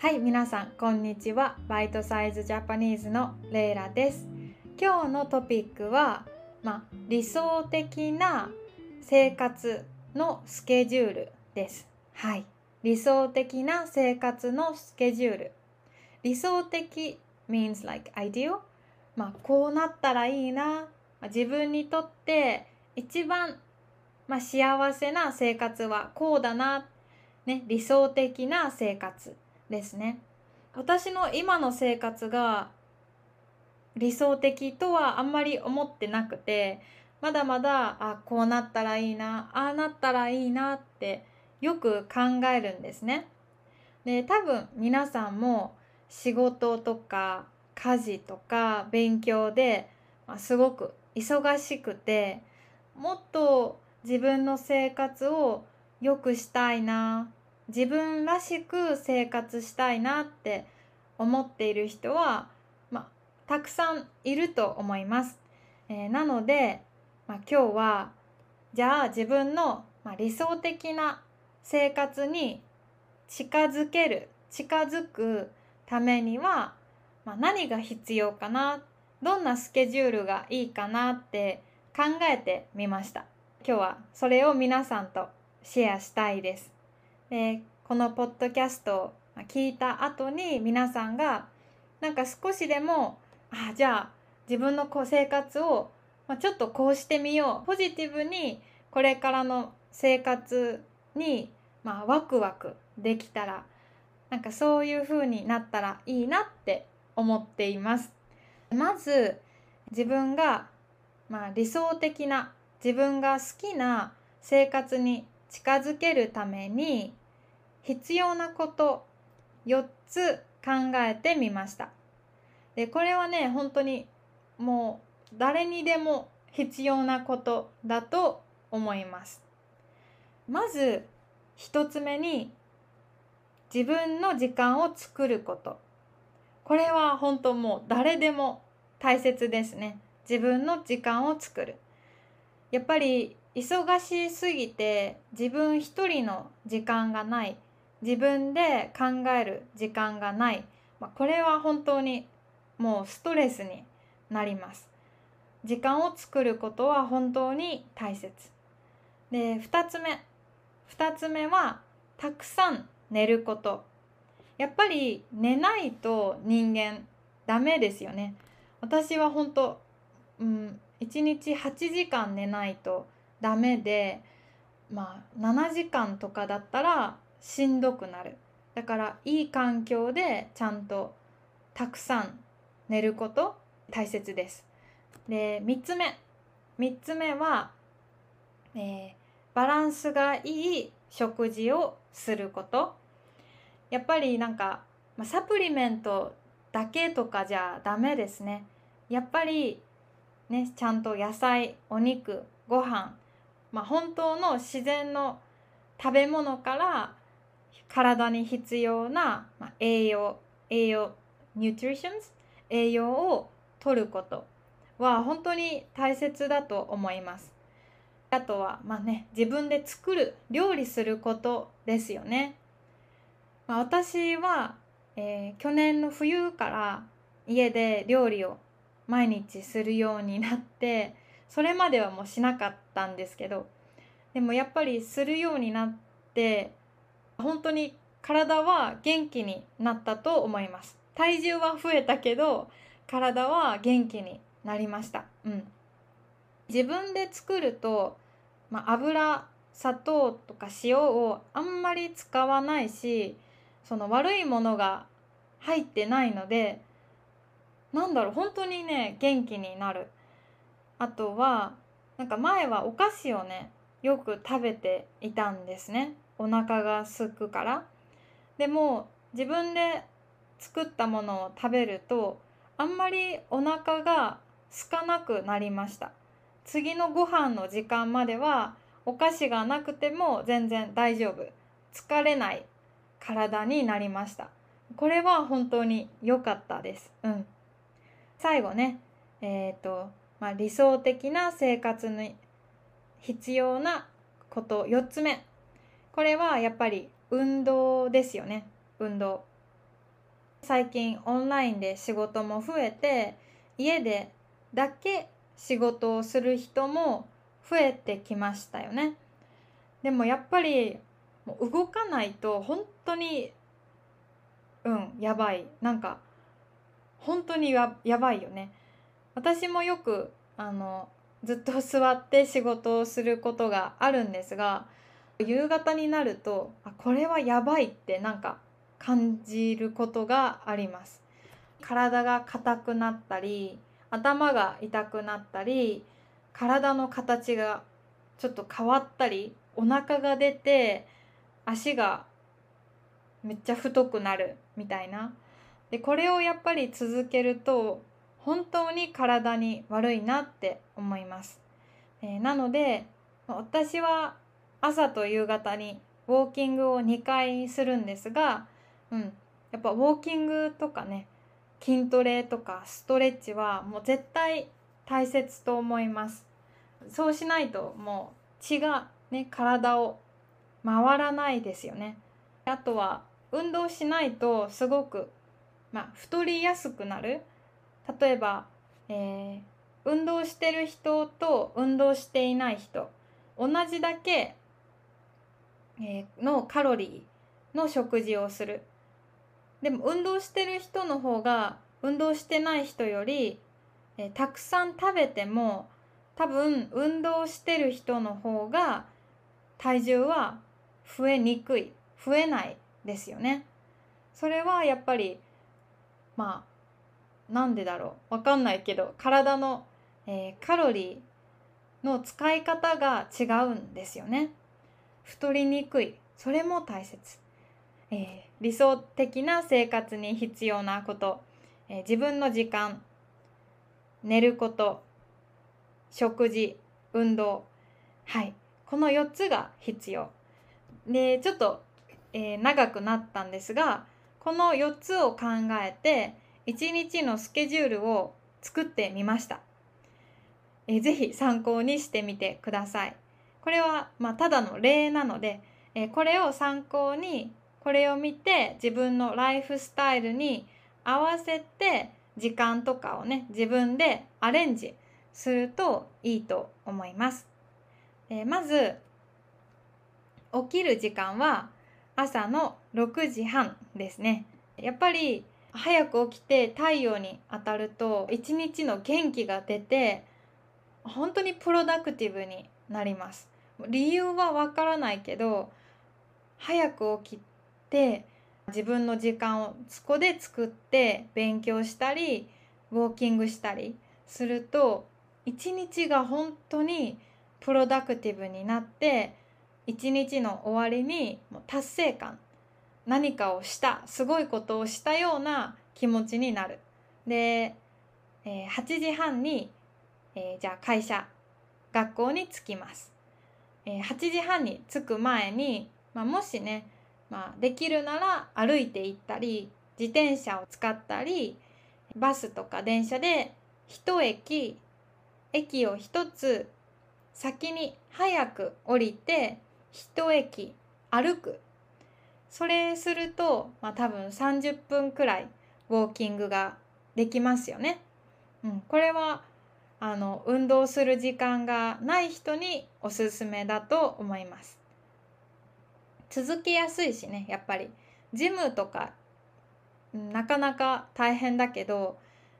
はい皆さんこんにちは。バイトサイズジャパニーズのレイラです。今日のトピックは、まあ、理想的な生活のスケジュールです。はい。理想的な生活のスケジュール。理想的 means like ideal まあこうなったらいいな。自分にとって一番、まあ、幸せな生活はこうだな、ね、理想的な生活。ですね私の今の生活が理想的とはあんまり思ってなくてまだまだあこうなったらいいなああなったらいいなってよく考えるんですね。で多分皆さんも仕事とか家事とか勉強で、ま、すごく忙しくてもっと自分の生活を良くしたいな自分らしく生活したいなって思っている人は、まあ、たくさんいると思います。えー、なので、まあ、今日はじゃあ自分の、まあ、理想的な生活に近づける近づくためには、まあ、何が必要かなどんなスケジュールがいいかなって考えてみました今日はそれを皆さんとシェアしたいですでこのポッドキャストを聞いた後に皆さんがなんか少しでもあじゃあ自分のこう生活を、ちょっとこうしてみようポジティブにこれからの生活に、まあ、ワクワクできたらなんかそういう風になったらいいなって思っています。まず自分が、まあ、理想的な自分が好きな生活に近づけるために必要なこと4つ考えてみました。でこれはね本当にもう誰にでも必要なことだと思います。まず1つ目に自分の時間を作ること。これは本当もう誰でも大切ですね。自分の時間を作る。やっぱり忙しすぎて自分一人の時間がない自分で考える時間がない、まあ、これは本当にもうストレスになります。時間を作ることは本当に大切。で2つ目。2つ目はたくさん寝ること。やっぱり寝ないと人間ダメですよね。私は本当うん1日8時間寝ないとダメでまあ7時間とかだったらしんどくなる。だからいい環境でちゃんとたくさん寝ること大切です。で3つ目。3つ目は、えー、バランスがいい食事をすること。やっぱりなんか、まあ、サプリメントだけとかじゃダメですね。やっぱりねちゃんと野菜お肉ご飯。まあ本当の自然の食べ物から体に必要な、栄養栄養 nutritions 栄養を取ることは本当に大切だと思います。あとはまあね自分で作る料理することですよね、まあ、私は、えー、去年の冬から家で料理を毎日するようになってそれまではもうしなかったんですけどでもやっぱりするようになって本当に体は元気になったと思います。体重は増えたけど体は元気になりました。うん。自分で作ると、まあ、油砂糖とか塩をあんまり使わないしその悪いものが入ってないのでなんだろう本当にね元気になる。あとはなんか前はお菓子をねよく食べていたんですね。お腹が空くから。でも自分で作ったものを食べるとあんまりお腹が空かなくなりました。次のご飯の時間まではお菓子がなくても全然大丈夫。疲れない体になりました。これは本当に良かったです。うん。最後ねえっ、ー、と、まあ、理想的な生活に必要なこと4つ目。これはやっぱり運動ですよね運動最近オンラインで仕事も増えて家でだけ仕事をする人も増えてきましたよね。でもやっぱり動かないと本当にうんやばいなんか本当にややばいよね。私もよくあのずっと座って仕事をすることがあるんですが夕方になるとあこれはやばいってなんか感じることがあります。体が硬くなったり頭が痛くなったり体の形がちょっと変わったりお腹が出て足がめっちゃ太くなるみたいな。でこれをやっぱり続けると本当に体に悪いなって思います、えー、なので私は朝と夕方にウォーキングを2回するんですがうん、やっぱウォーキングとかね筋トレとかストレッチはもう絶対大切と思います。そうしないともう血がね体を回らないですよね。あとは運動しないとすごく、まあ、太りやすくなる。例えば、えー、運動してる人と運動していない人同じだけ、のカロリーの食事をするでも運動してる人の方が運動してない人より、えー、たくさん食べても多分運動してる人の方が体重は増えにくい増えないですよね。それはやっぱりまあなんでだろうわかんないけど体の、えー、カロリーの使い方が違うんですよね。太りにくい。それも大切。えー、理想的な生活に必要なこと、えー、自分の時間。寝ること。食事。運動。はい。この4つが必要。でちょっと、えー、長くなったんですがこの4つを考えて1日のスケジュールを作ってみました、えー、ぜひ参考にしてみてください。これは、まあ、ただの例なので、えー、これを参考にこれを見て自分のライフスタイルに合わせて時間とかをね自分でアレンジするといいと思います。えー、まず起きる時間は朝の6時半ですね。やっぱり早く起きて太陽に当たると一日の元気が出て本当にプロダクティブになります。理由はわからないけど早く起きて自分の時間をそこで作って勉強したりウォーキングしたりすると一日が本当にプロダクティブになって一日の終わりに達成感何かをしたすごいことをしたような気持ちになる。で、えー、8時半に、えー、じゃあ会社学校に着きます。えー、8時半に着く前に、まあ、もしねまあ、できるなら歩いて行ったり自転車を使ったりバスとか電車で一駅駅を一つ先に早く降りて一駅歩くそれすると、まあ、多分30分くらいウォーキングができますよね。うん、これはあの運動する時間がない人におすすめだと思います。続けやすいしねやっぱりジムとかなかなか大変だけど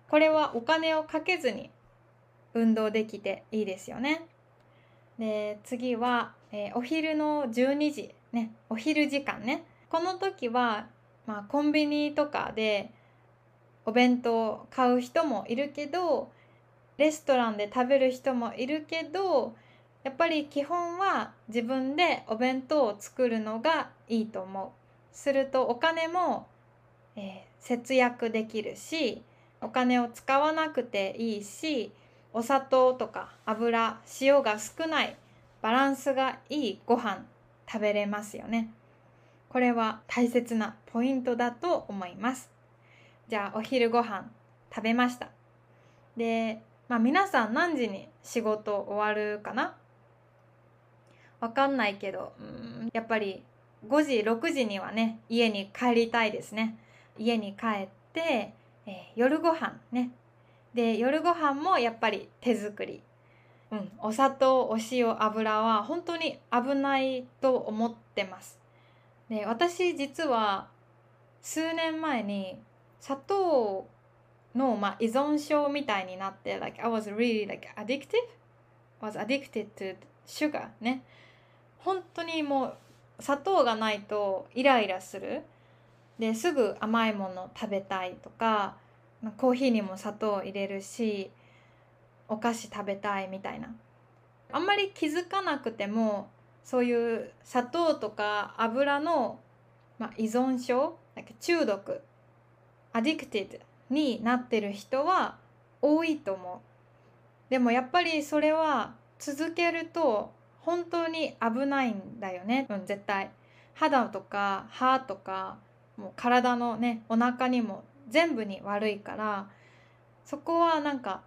これはお金をかけずに運動できていいですよね。で次は、えー、お昼の12時ねお昼時間ねこの時は、まあ、コンビニとかでお弁当を買う人もいるけどレストランで食べる人もいるけどやっぱり基本は自分でお弁当を作るのがいいと思う。するとお金も、えー、節約できるしお金を使わなくていいしお砂糖とか油塩が少ないバランスがいいご飯食べれますよね。これは大切なポイントだと思います。じゃあお昼ご飯食べました。で、まあ、皆さん何時に仕事終わるかな？わかんないけど、うん、やっぱり5時、6時にはね、家に帰りたいですね。家に帰って、えー、夜ご飯ね。で夜ご飯もやっぱり手作り。うん、お砂糖お塩油は本当に危ないと思ってます。で私実は数年前に砂糖の、まあ、依存症みたいになって like I was really like addictive? Was addicted to sugar ね。本当にもう砂糖がないとイライラする。ですぐ甘いもの食べたいとかコーヒーにも砂糖を入れるしお菓子食べたいみたいな。あんまり気づかなくてもそういう砂糖とか油の、まあ、依存症中毒アディクティドになってる人は多いと思うでもやっぱりそれは続けると本当に危ないんだよね、うん、絶対肌とか歯とかもう体のねお腹にも全部に悪いからそこはなんか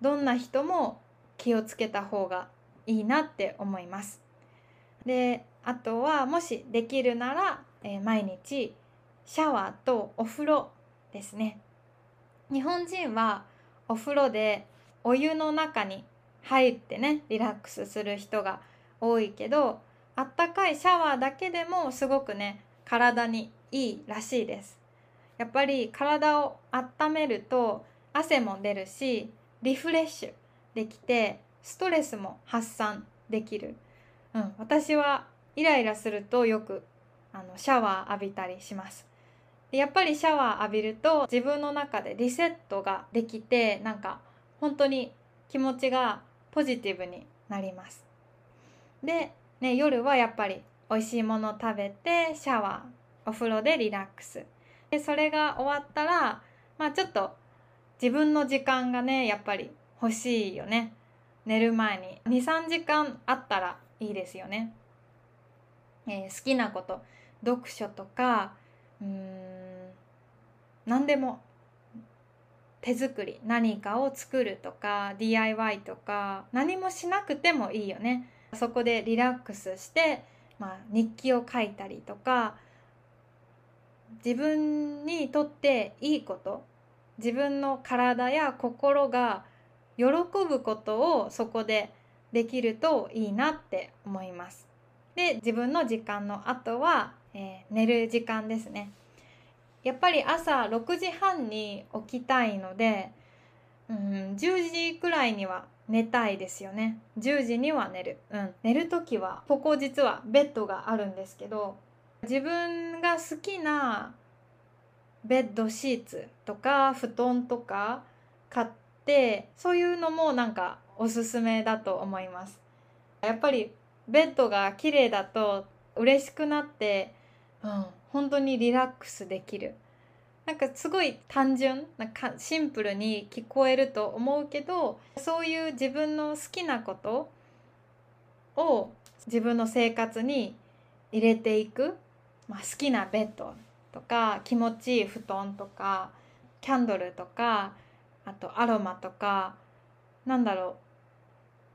どんな人も気をつけた方がいいなって思います。であとはもしできるなら、えー、毎日シャワーとお風呂ですね。日本人はお風呂でお湯の中に入ってねリラックスする人が多いけどあったかいシャワーだけでもすごくね体にいいらしいです。やっぱり体を温めると汗も出るしリフレッシュできてストレスも発散できる、うん、私はイライラするとよくあのシャワー浴びたりしますやっぱりシャワー浴びると自分の中でリセットができてなんか本当に気持ちがポジティブになります。で、ね、夜はやっぱり美味しいもの食べてシャワーお風呂でリラックス。でそれが終わったらまあちょっと自分の時間がねやっぱり欲しいよね。寝る前に。23時間あったらいいですよね、えー、好きなこと読書とかうん何でも手作り何かを作るとか DIY とか何もしなくてもいいよねそこでリラックスして、まあ、日記を書いたりとか自分にとっていいこと自分の体や心が喜ぶことをそこでできるといいなって思います。で自分の時間の後は、えー、寝る時間ですね。やっぱり朝6時半に起きたいので、うん、10時くらいには寝たいですよね。10時には寝る、うん、寝る時はここ実はベッドがあるんですけど自分が好きなベッドシーツとか布団とか買ってそういうのもなんかおすすめだと思います。やっぱりベッドが綺麗だと嬉しくなって、うん、本当にリラックスできる。なんかすごい単純なんかシンプルに聞こえる。と思うけどそういう自分の好きなことを自分の生活に入れていく、まあ、好きなベッドとか気持ちいい布団とかキャンドルとかあとアロマとかなんだろ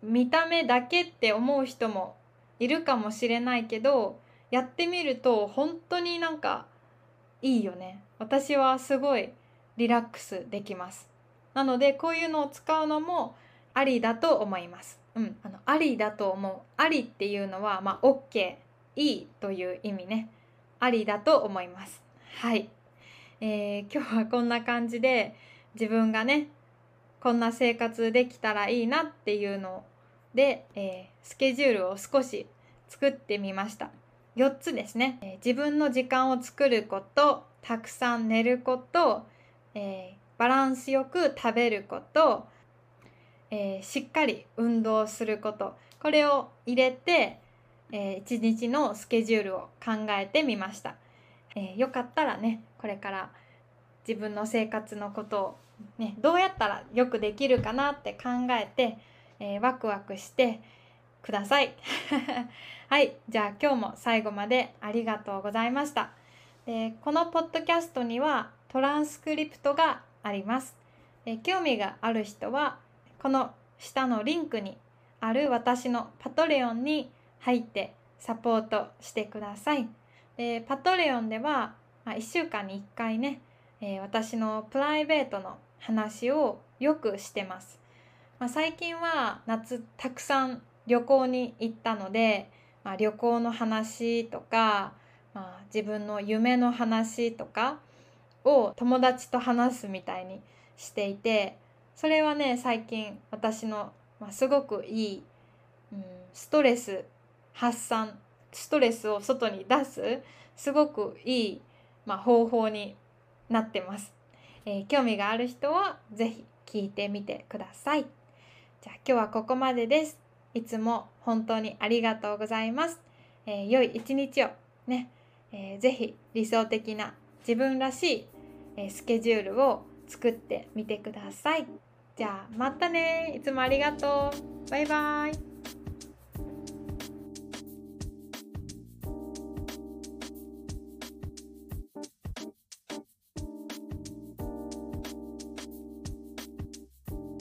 う見た目だけって思う人もいる。かもしれないけどやってみると本当になんかいいよね。私はすごいリラックスできます。なのでこういうのを使うのもありだと思います。うん。あのありだと思う。ありっていうのはまあ OK いいという意味ね。ありだと思います。はい、えー、今日はこんな感じで自分がねこんな生活できたらいいなっていうので、えー、スケジュールを少し作ってみました。4つですね、え、自分の時間を作ることたくさん寝ること、えー、バランスよく食べること、えしっかり運動すること。これを入れて、えー、1日のスケジュールを考えてみました。えー、よかったらねこれから自分の生活のことを、ね、どうやったらよくできるかなって考えて、えー、ワクワクしてください。はい、じゃあ今日も最後までありがとうございました。でこのポッドキャストにはトランスクリプトがあります。え興味がある人はこの下のリンクにある私のパトレオンに入ってサポートしてください。でパトレオンでは、まあ、1週間に1回ねえー、私のプライベートの話をよくしてます。まあ、最近は夏たくさん旅行に行ったので、まあ、旅行の話とか、まあ、自分の夢の話とかを友達と話すみたいにしていてそれはね最近私の、まあ、すごくいい、うん、ストレス発散ストレスを外に出すすごくいい、まあ、方法になってます、えー、興味がある人は是非聞いてみてください。じゃあ今日はここまでです。いつも本当にありがとうございます、えー、良い一日をね、えー、ぜひ理想的な自分らしい、えスケジュールを作ってみてください。じゃあまたね。いつもありがとう。バイバイ。